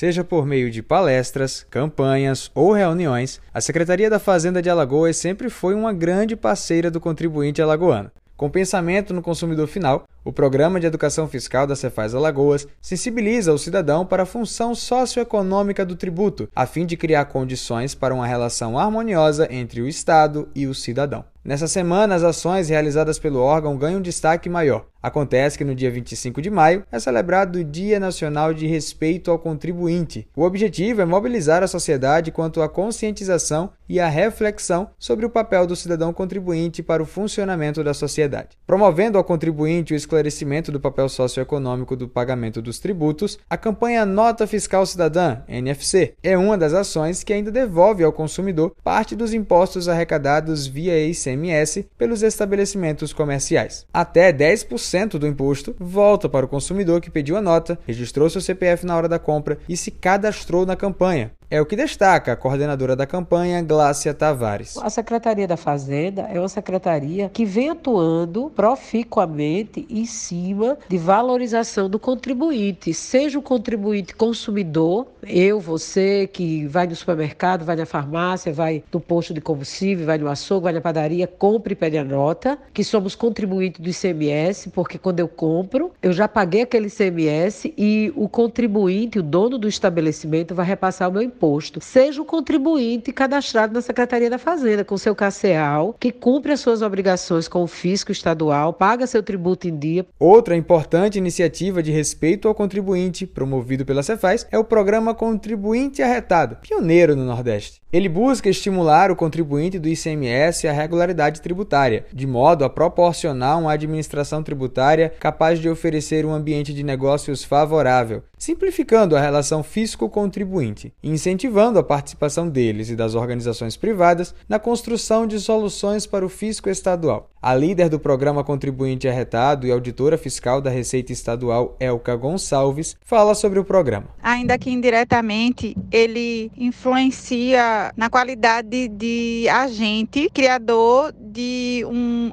Seja por meio de palestras, campanhas ou reuniões, a Secretaria da Fazenda de Alagoas sempre foi uma grande parceira do contribuinte alagoano. Com pensamento no consumidor final, o Programa de Educação Fiscal da Cefaz Alagoas sensibiliza o cidadão para a função socioeconômica do tributo, a fim de criar condições para uma relação harmoniosa entre o Estado e o cidadão. Nessa semana, as ações realizadas pelo órgão ganham destaque maior. Acontece que no dia 25 de maio é celebrado o Dia Nacional de Respeito ao Contribuinte. O objetivo é mobilizar a sociedade quanto à conscientização e à reflexão sobre o papel do cidadão contribuinte para o funcionamento da sociedade. Promovendo ao contribuinte o esclarecimento do papel socioeconômico do pagamento dos tributos, a campanha Nota Fiscal Cidadã, NFC, é uma das ações que ainda devolve ao consumidor parte dos impostos arrecadados via ICMS pelos estabelecimentos comerciais. Até 10% do imposto volta para o consumidor que pediu a nota, registrou seu CPF na hora da compra e se cadastrou na campanha. É o que destaca a coordenadora da campanha, Glácia Tavares. A Secretaria da Fazenda é uma secretaria que vem atuando proficuamente em cima de valorização do contribuinte, seja o contribuinte consumidor, eu, você, que vai no supermercado, vai na farmácia, vai no posto de combustível, vai no açougue, vai na padaria, compre e pede a nota, que somos contribuintes do ICMS, porque quando eu compro, eu já paguei aquele ICMS e o contribuinte, o dono do estabelecimento, vai repassar o meu imposto imposto, seja o contribuinte cadastrado na Secretaria da Fazenda com seu CACEAL, que cumpre as suas obrigações com o fisco estadual, paga seu tributo em dia. Outra importante iniciativa de respeito ao contribuinte, promovido pela Cefaz, é o programa Contribuinte Arretado, pioneiro no Nordeste. Ele busca estimular o contribuinte do ICMS à regularidade tributária, de modo a proporcionar uma administração tributária capaz de oferecer um ambiente de negócios favorável, simplificando a relação fisco-contribuinte e incentivando a participação deles e das organizações privadas na construção de soluções para o fisco estadual. A líder do programa Contribuinte Arretado e auditora fiscal da Receita Estadual, Elka Gonçalves, fala sobre o programa. Ainda que indiretamente, ele influencia na qualidade de agente criador de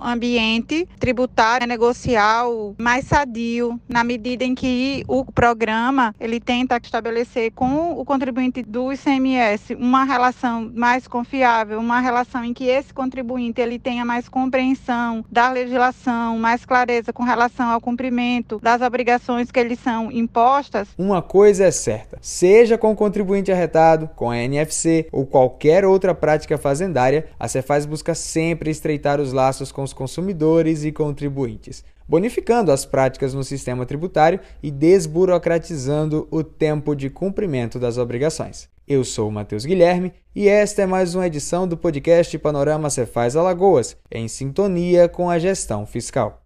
ambiente tributário negocial mais sadio, na medida em que o programa ele tenta estabelecer com o contribuinte do ICMS uma relação mais confiável, uma relação em que esse contribuinte ele tenha mais compreensão da legislação, mais clareza com relação ao cumprimento das obrigações que eles são impostas. Uma coisa é certa, seja com o contribuinte arretado, com a NFC ou qualquer outra prática fazendária, a Cefaz busca sempre estreitar os laços com os consumidores e contribuintes, bonificando as práticas no sistema tributário e desburocratizando o tempo de cumprimento das obrigações. Eu sou o Matheus Guilherme e esta é mais uma edição do podcast Panorama Cefaz Alagoas, em sintonia com a gestão fiscal.